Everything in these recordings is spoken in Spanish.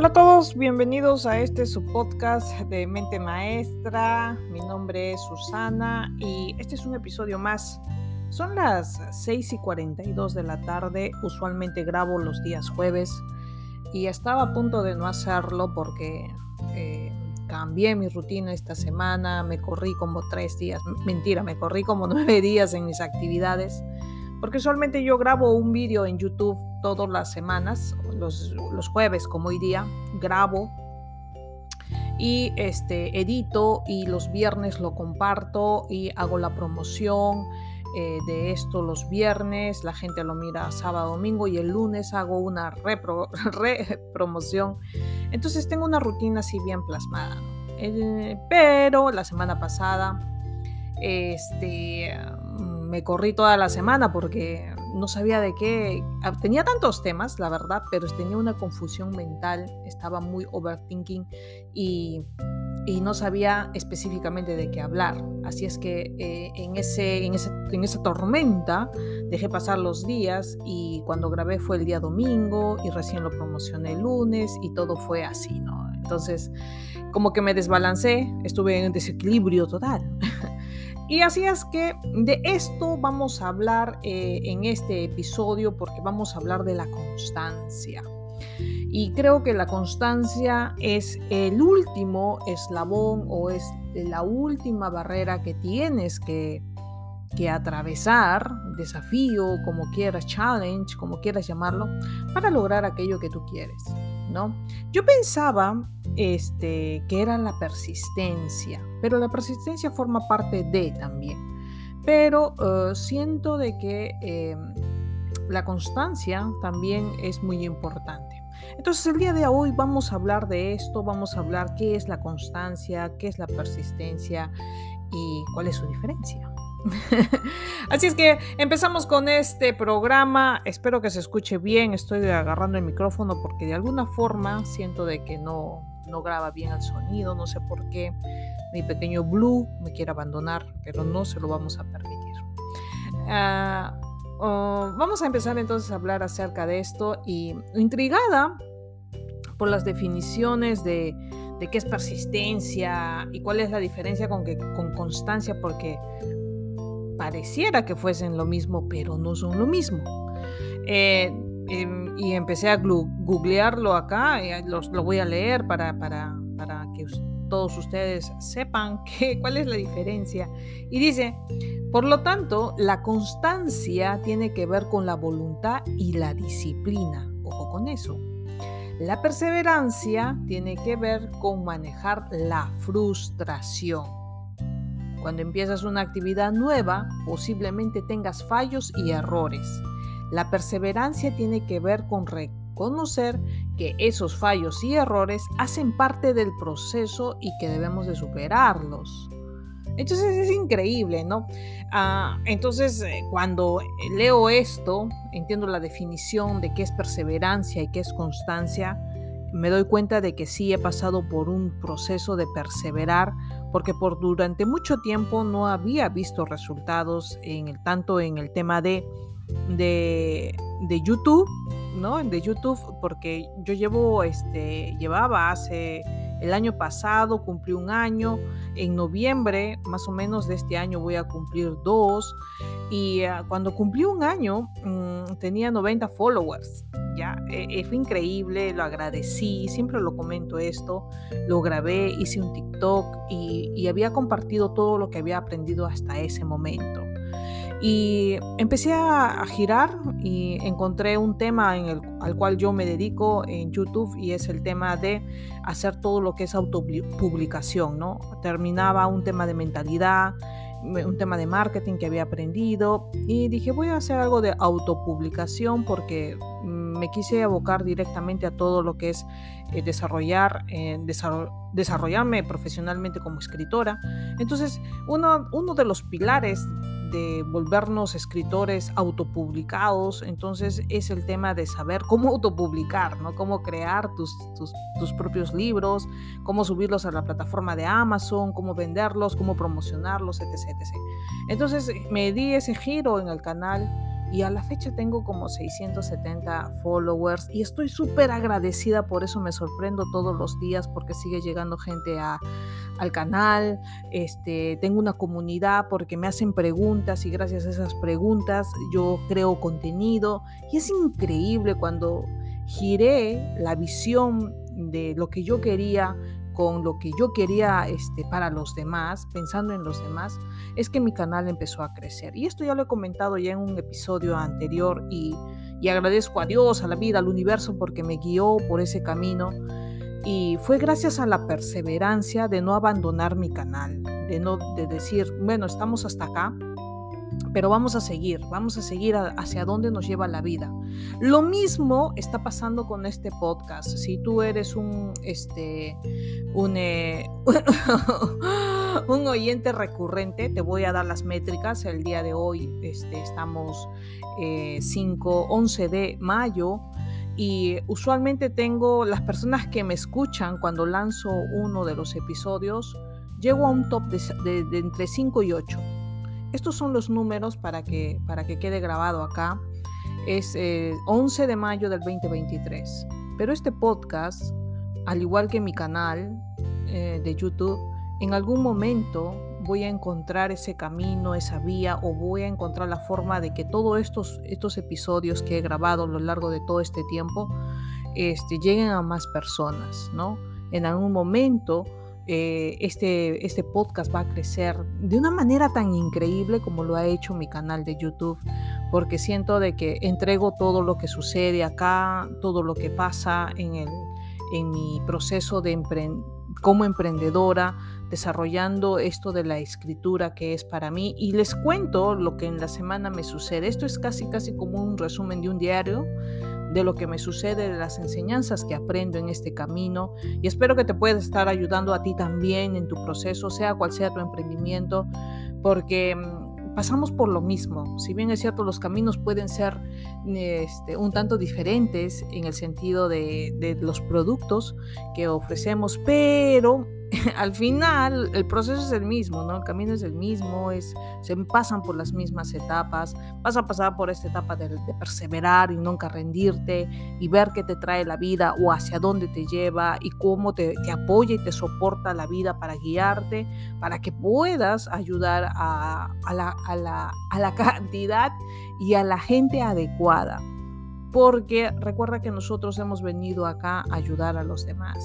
Hola a todos, bienvenidos a este su podcast de Mente Maestra. Mi nombre es Susana y este es un episodio más. Son las 6 y 42 de la tarde, usualmente grabo los días jueves y estaba a punto de no hacerlo porque eh, cambié mi rutina esta semana, me corrí como tres días, mentira, me corrí como nueve días en mis actividades porque usualmente yo grabo un vídeo en YouTube todas las semanas, los, jueves como hoy día, grabo y este, edito y los viernes lo comparto y hago la promoción eh, de esto los viernes, la gente lo mira sábado, domingo y el lunes hago una repromoción. Entonces tengo una rutina así bien plasmada. Eh, pero la semana pasada, este me corrí toda la semana porque no sabía de qué. Ah, tenía tantos temas, la verdad, pero tenía una confusión mental, estaba muy overthinking y, no sabía específicamente de qué hablar. Así es que eh, en, ese, en esa tormenta dejé pasar los días y cuando grabé fue el día domingo y recién lo promocioné el lunes y todo fue así, ¿no? Entonces, como que me desbalancé, estuve en desequilibrio total. Y así es que de esto vamos a hablar eh, en este episodio porque vamos a hablar de la constancia. Y creo que la constancia es el último eslabón o es la última barrera que tienes que, que atravesar, desafío, como quieras, challenge, como quieras llamarlo, para lograr aquello que tú quieres. ¿no? Yo pensaba este, que era la persistencia, pero la persistencia forma parte de también. Pero eh, siento de que eh, la constancia también es muy importante. Entonces el día de hoy vamos a hablar de esto, vamos a hablar qué es la constancia, qué es la persistencia y cuál es su diferencia. Así es que empezamos con este programa. Espero que se escuche bien. Estoy agarrando el micrófono porque de alguna forma siento de que no, no graba bien el sonido. No sé por qué mi pequeño Blue me quiere abandonar, pero no se lo vamos a permitir. Ah, oh, vamos a empezar entonces a hablar acerca de esto y intrigada por las definiciones de, qué es persistencia y cuál es la diferencia con, que, con constancia, porque pareciera que fuesen lo mismo, pero no son lo mismo. Eh, em, y empecé a googlearlo acá, y lo voy a leer para, para, para que todos ustedes sepan que, cuál es la diferencia. Y dice, por lo tanto, la constancia tiene que ver con la voluntad y la disciplina. Ojo con eso. La perseverancia tiene que ver con manejar la frustración. Cuando empiezas una actividad nueva, posiblemente tengas fallos y errores. La perseverancia tiene que ver con reconocer que esos fallos y errores hacen parte del proceso y que debemos de superarlos. Entonces es increíble, ¿no? Ah, entonces, eh, cuando leo esto, entiendo la definición de qué es perseverancia y qué es constancia, me doy cuenta de que sí he pasado por un proceso de perseverar porque por durante mucho tiempo no había visto resultados en el, tanto en el tema de, de, de YouTube, ¿no? De YouTube, porque yo llevo, este, llevaba hace el año pasado, cumplí un año, en noviembre más o menos de este año voy a cumplir dos, y ah, cuando cumplí un año mm, tenía 90 followers. Ya, e, e, fue increíble, lo agradecí, siempre lo comento esto, lo grabé, hice un TikTok y, y había compartido todo lo que había aprendido hasta ese momento. Y empecé a, girar y encontré un tema al cual yo me dedico en YouTube y es el tema de hacer todo lo que es autopublicación, ¿no? Terminaba un tema de mentalidad, un tema de marketing que había aprendido y dije voy a hacer algo de autopublicación porque me quise abocar directamente a todo lo que es eh, desarrollar, eh, desarrollarme profesionalmente como escritora. Entonces, uno, uno de los pilares de volvernos escritores autopublicados, entonces es el tema de saber cómo autopublicar, ¿no? Cómo crear tus, tus, propios libros, cómo subirlos a la plataforma de Amazon, cómo venderlos, cómo promocionarlos, etc, etc. Entonces me di ese giro en el canal y a la fecha tengo como 670 followers y estoy súper agradecida, por eso me sorprendo todos los días porque sigue llegando gente al canal, este, tengo una comunidad porque me hacen preguntas y gracias a esas preguntas yo creo contenido y es increíble cuando giré la visión de lo que yo quería con lo que yo quería este, para los demás, pensando en los demás, es que mi canal empezó a crecer. Y esto ya lo he comentado ya en un episodio anterior y, y agradezco a Dios, a la vida, al universo, porque me guió por ese camino. Y fue gracias a la perseverancia de no abandonar mi canal, de no de decir, bueno, estamos hasta acá, pero vamos a seguir, vamos a seguir hacia dónde nos lleva la vida. Lo mismo está pasando con este podcast. Si tú eres un, este, un, eh, un oyente recurrente, te voy a dar las métricas. El día de hoy este, estamos 5, eh, 11 de mayo. Y usualmente tengo las personas que me escuchan cuando lanzo uno de los episodios, llego a un top de, de entre 5 y 8 estos son los números para que, para que quede grabado acá. Es 11 eh, de mayo del 2023. Pero este podcast, al igual que mi canal eh, de YouTube, en algún momento voy a encontrar ese camino, esa vía, o voy a encontrar la forma de que todos estos, estos episodios que he grabado a lo largo de todo este tiempo este, lleguen a más personas, ¿no? En algún momento eh, este, este podcast va a crecer de una manera tan increíble como lo ha hecho mi canal de YouTube, porque siento de que entrego todo lo que sucede acá, todo lo que pasa en, el, en mi proceso de como emprendedora, desarrollando esto de la escritura que es para mí y les cuento lo que en la semana me sucede. Esto es casi casi como un resumen de un diario de lo que me sucede, de las enseñanzas que aprendo en este camino y espero que te pueda estar ayudando a ti también en tu proceso, sea cual sea tu emprendimiento, porque mm, pasamos por lo mismo. Si bien es cierto, los caminos pueden ser este, un tanto diferentes en el sentido de, de los productos que ofrecemos, pero al final el proceso es el mismo, ¿no? El camino es el mismo, es, se pasan por las mismas etapas, vas a pasar por esta etapa de, perseverar y nunca rendirte y ver qué te trae la vida o hacia dónde te lleva y cómo te, apoya y te soporta la vida para guiarte, para que puedas ayudar a, la, a, la, a la cantidad y a la gente adecuada. Porque recuerda que nosotros hemos venido acá a ayudar a los demás.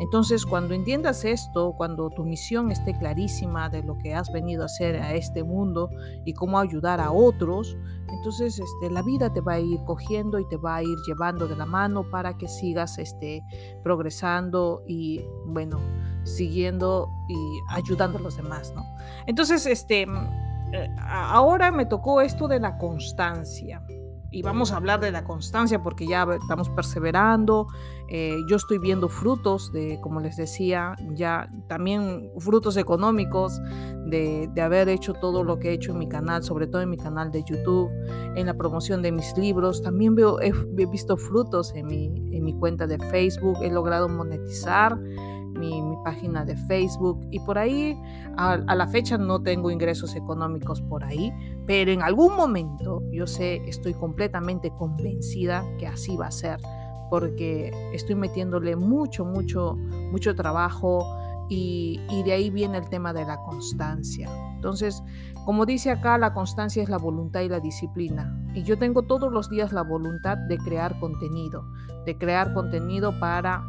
Entonces, cuando entiendas esto, cuando tu misión esté clarísima de lo que has venido a hacer a este mundo y cómo ayudar a otros, entonces este, la vida te va a ir cogiendo y te va a ir llevando de la mano para que sigas este, progresando y, bueno, siguiendo y ayudando a los demás, ¿no? Entonces, este, eh, ahora me tocó esto de la constancia y vamos a hablar de la constancia porque ya estamos perseverando. Eh, yo estoy viendo frutos de, como les decía, ya también frutos económicos de, de, haber hecho todo lo que he hecho en mi canal, sobre todo en mi canal de YouTube, en la promoción de mis libros. También veo, he, visto frutos en mi, en mi cuenta de Facebook. He logrado monetizar mi, página de Facebook y por ahí a, la fecha no tengo ingresos económicos por ahí, pero en algún momento yo sé, estoy completamente convencida que así va a ser, porque estoy metiéndole mucho, mucho, mucho trabajo y, y de ahí viene el tema de la constancia. Entonces, como dice acá, la constancia es la voluntad y la disciplina. Y yo tengo todos los días la voluntad de crear contenido, de crear contenido para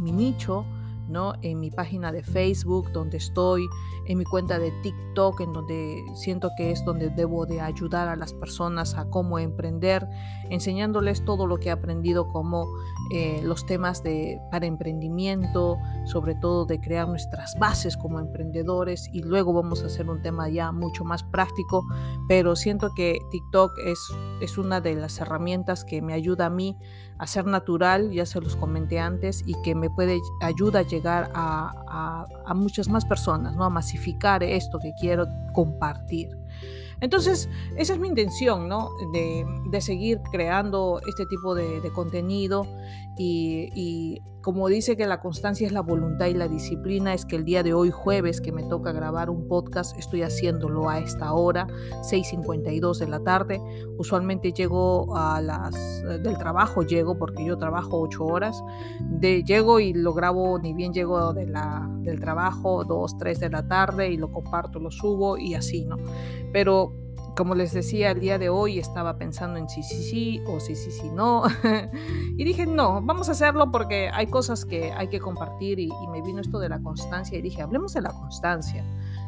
mi nicho, ¿no? En mi página de Facebook, donde estoy, en mi cuenta de TikTok, en donde siento que es donde debo de ayudar a las personas a cómo emprender, enseñándoles todo lo que he aprendido como eh, los temas de, para emprendimiento, sobre todo de crear nuestras bases como emprendedores y luego vamos a hacer un tema ya mucho más práctico, pero siento que TikTok es, es una de las herramientas que me ayuda a mí a ser natural, ya se los comenté antes, y que me puede ayuda a llegar a, muchas más personas, ¿no? a masificar esto que quiero compartir. Entonces, esa es mi intención, ¿no? De, seguir creando este tipo de, contenido y, como dice que la constancia es la voluntad y la disciplina, es que el día de hoy, jueves, que me toca grabar un podcast, estoy haciéndolo a esta hora, 6.52 de la tarde. Usualmente llego a las eh, del trabajo, llego porque yo trabajo 8 horas. De, llego y lo grabo, ni bien llego de la, del trabajo, 2, 3 de la tarde y lo comparto, lo subo y así, ¿no? Pero como les decía, el día de hoy estaba pensando en sí, sí, sí o sí, sí, sí, no. y dije, no, vamos a hacerlo porque hay cosas que hay que compartir y, me vino esto de la constancia y dije, hablemos de la constancia.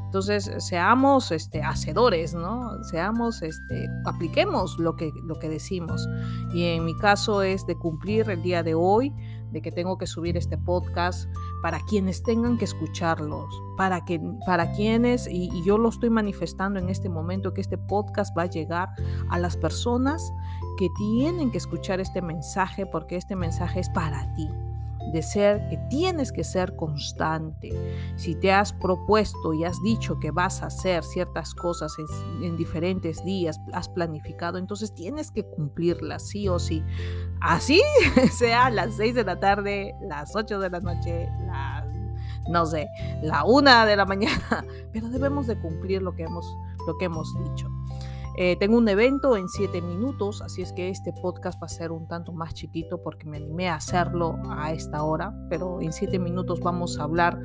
Entonces, seamos este, hacedores, ¿no? Seamos, este, apliquemos lo que, lo que decimos. Y en mi caso es de cumplir el día de hoy, de que tengo que subir este podcast para quienes tengan que escucharlos, para, que, para quienes, y, y, yo lo estoy manifestando en este momento, que este podcast va a llegar a las personas que tienen que escuchar este mensaje porque este mensaje es para ti de ser que tienes que ser constante. Si te has propuesto y has dicho que vas a hacer ciertas cosas en, diferentes días, has planificado, entonces tienes que cumplirlas sí o sí. Así sea las 6 de la tarde, las 8 de la noche, las no sé, la una de la mañana, pero debemos de cumplir lo que hemos, lo que hemos dicho. Eh, tengo un evento en siete minutos, así es que este podcast va a ser un tanto más chiquito porque me animé a hacerlo a esta hora, pero en siete minutos vamos a hablar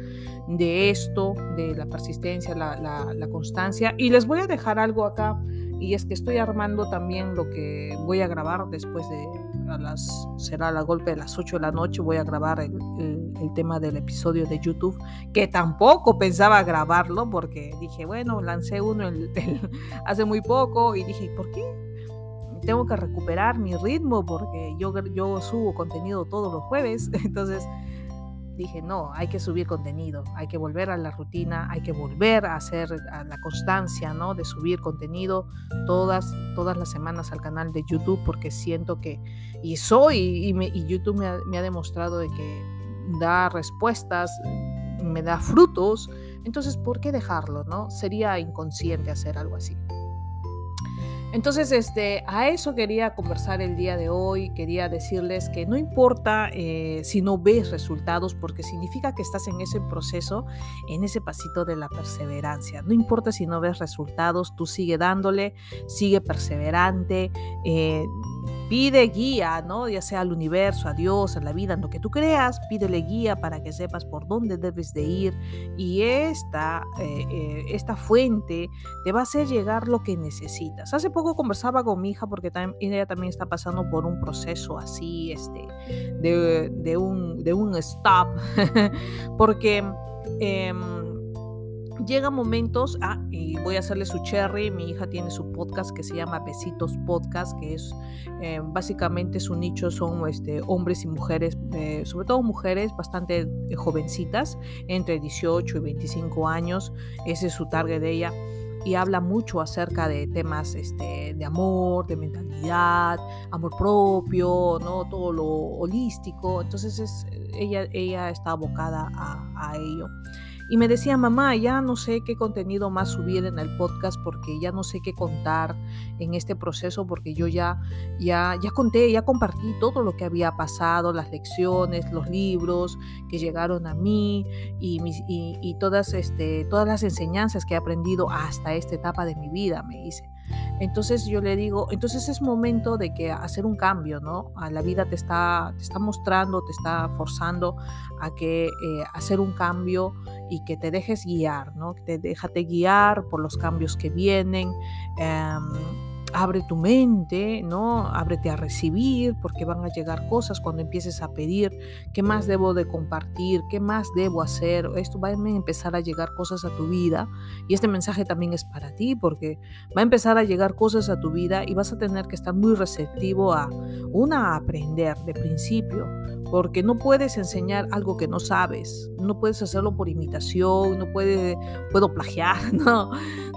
de esto, de la persistencia, la, constancia. Y les voy a dejar algo acá, y es que estoy armando también lo que voy a grabar después de a las, será la golpe de las 8 de la noche, voy a grabar el, tema del episodio de YouTube, que tampoco pensaba grabarlo porque dije, bueno, lancé uno el, hace muy poco y dije, ¿por qué? Tengo que recuperar mi ritmo porque yo, yo subo contenido todos los jueves, entonces dije, no, hay que subir contenido, hay que volver a la rutina, hay que volver a hacer a la constancia, ¿no? De subir contenido todas, todas las semanas al canal de YouTube porque siento que, y soy, y, me, y YouTube me ha, me ha, demostrado de que da respuestas, me da frutos, entonces, ¿por qué dejarlo, no? Sería inconsciente hacer algo así. Entonces, este, a eso quería conversar el día de hoy. Quería decirles que no importa eh, si no ves resultados, porque significa que estás en ese proceso, en ese pasito de la perseverancia. No importa si no ves resultados, tú sigue dándole, sigue perseverante. Eh, Pide guía, ¿no? Ya sea al universo, a Dios, a la vida, en lo que tú creas, pídele guía para que sepas por dónde debes de ir. Y esta, eh, eh, esta fuente te va a hacer llegar lo que necesitas. Hace poco conversaba con mi hija porque ella también está pasando por un proceso así, este, de, de un, de un stop, porque... Eh, llega momentos, ah, y voy a hacerle su cherry, mi hija tiene su podcast que se llama Besitos Podcast, que es eh, básicamente su nicho son este, hombres y mujeres, eh, sobre todo mujeres bastante eh, jovencitas, entre 18 y 25 años, ese es su target de ella y habla mucho acerca de temas este, de amor, de mentalidad, amor propio, ¿no? todo lo holístico. Entonces es, ella, ella está abocada a, a ello. Y me decía, mamá, ya no sé qué contenido más subir en el podcast porque ya no sé qué contar en este proceso porque yo ya, ya, ya conté, ya compartí todo lo que había pasado, las lecciones, los libros que llegaron a mí y, y, y todas, este, todas las enseñanzas que he aprendido hasta esta etapa de mi vida, me dice. Entonces yo le digo, entonces es momento de que hacer un cambio, ¿no? A la vida te está, te está mostrando, te está forzando a que eh, hacer un cambio y que te dejes guiar, ¿no? Te déjate guiar por los cambios que vienen. Eh, abre tu mente, ¿no? Ábrete a recibir porque van a llegar cosas cuando empieces a pedir, ¿qué más debo de compartir? ¿Qué más debo hacer? Esto va a empezar a llegar cosas a tu vida y este mensaje también es para ti porque va a empezar a llegar cosas a tu vida y vas a tener que estar muy receptivo a una a aprender de principio, porque no puedes enseñar algo que no sabes, no puedes hacerlo por imitación, no puede, puedo plagiar, no.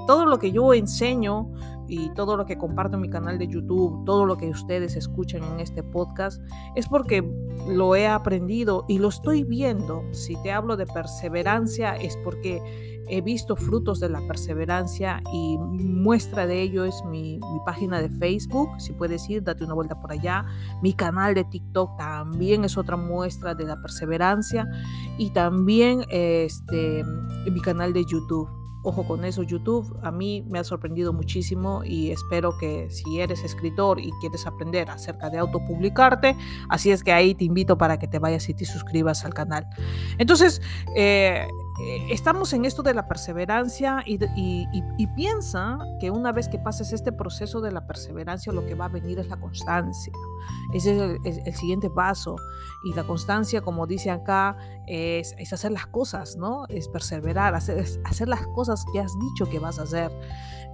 Todo lo que yo enseño y todo lo que comparto en mi canal de YouTube, todo lo que ustedes escuchan en este podcast, es porque lo he aprendido y lo estoy viendo. Si te hablo de perseverancia es porque he visto frutos de la perseverancia y muestra de ello es mi, página de Facebook, si puedes ir, date una vuelta por allá. Mi canal de TikTok también es otra muestra de la perseverancia y también este, mi canal de YouTube. Ojo con eso, YouTube a mí me ha sorprendido muchísimo y espero que si eres escritor y quieres aprender acerca de autopublicarte, así es que ahí te invito para que te vayas y te suscribas al canal. Entonces, eh, eh, estamos en esto de la perseverancia y, piensa que una vez que pases este proceso de la perseverancia, lo que va a venir es la constancia. Ese es el, siguiente paso. Y la constancia, como dice acá, es, hacer las cosas, ¿no? Es perseverar, hacer, hacer las cosas que has dicho que vas a hacer.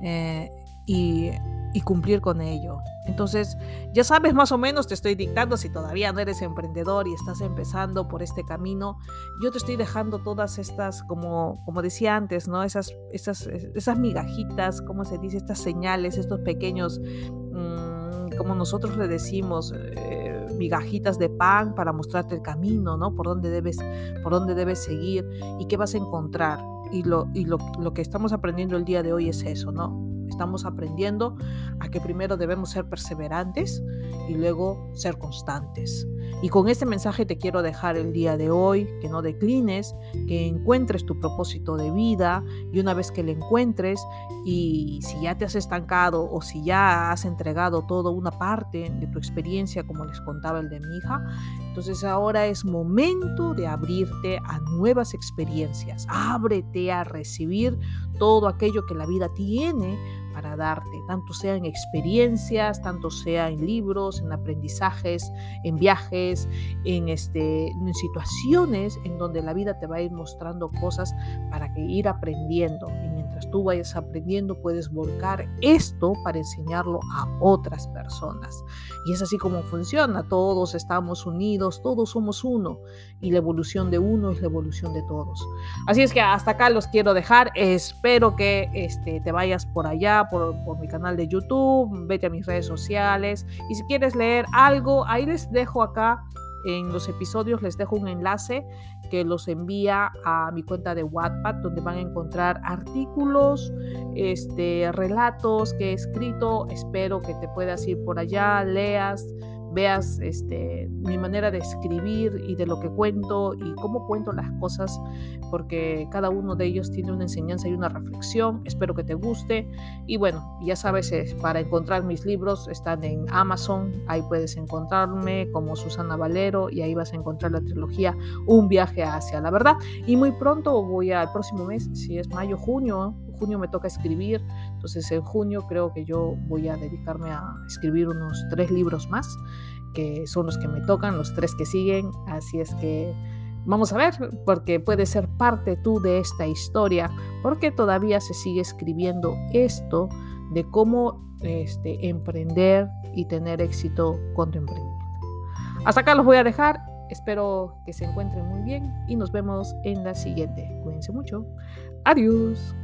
Eh, y y cumplir con ello. Entonces, ya sabes más o menos, te estoy dictando, si todavía no eres emprendedor y estás empezando por este camino, yo te estoy dejando todas estas, como, como decía antes, ¿no? Esas, esas, esas migajitas, ¿cómo se dice? Estas señales, estos pequeños, mm, como nosotros le decimos, eh, migajitas de pan para mostrarte el camino, ¿no? Por dónde debes, por dónde debes seguir y qué vas a encontrar. Y, lo, y lo, lo que estamos aprendiendo el día de hoy es eso, ¿no? Estamos aprendiendo a que primero debemos ser perseverantes y luego ser constantes. Y con este mensaje te quiero dejar el día de hoy, que no declines, que encuentres tu propósito de vida y una vez que lo encuentres y si ya te has estancado o si ya has entregado toda una parte de tu experiencia, como les contaba el de mi hija, entonces ahora es momento de abrirte a nuevas experiencias. Ábrete a recibir todo aquello que la vida tiene para darte, tanto sea en experiencias, tanto sea en libros, en aprendizajes, en viajes, en, este, en situaciones en donde la vida te va a ir mostrando cosas para que ir aprendiendo. Tú vayas aprendiendo, puedes volcar esto para enseñarlo a otras personas. Y es así como funciona. Todos estamos unidos, todos somos uno. Y la evolución de uno es la evolución de todos. Así es que hasta acá los quiero dejar. Espero que este, te vayas por allá por, mi canal de YouTube, vete a mis redes sociales y si quieres leer algo, ahí les dejo acá en los episodios, les dejo un enlace que los envía a mi cuenta de Wattpad, donde van a encontrar artículos, este, relatos que he escrito. Espero que te puedas ir por allá, leas, veas este, mi manera de escribir y de lo que cuento y cómo cuento las cosas, porque cada uno de ellos tiene una enseñanza y una reflexión. Espero que te guste. Y bueno, ya sabes, para encontrar mis libros están en Amazon, ahí puedes encontrarme como Susana Valero y ahí vas a encontrar la trilogía Un viaje hacia la verdad. Y muy pronto voy al próximo mes, si es mayo, junio, junio me toca escribir, entonces en junio creo que yo voy a dedicarme a escribir unos tres libros más, que son los que me tocan, los tres que siguen, así es que vamos a ver, porque puede ser parte tú de esta historia, porque todavía se sigue escribiendo esto de cómo este, emprender y tener éxito con tu emprendimiento. Hasta acá los voy a dejar. Espero que se encuentren muy bien y nos vemos en la siguiente. Cuídense mucho. Adiós.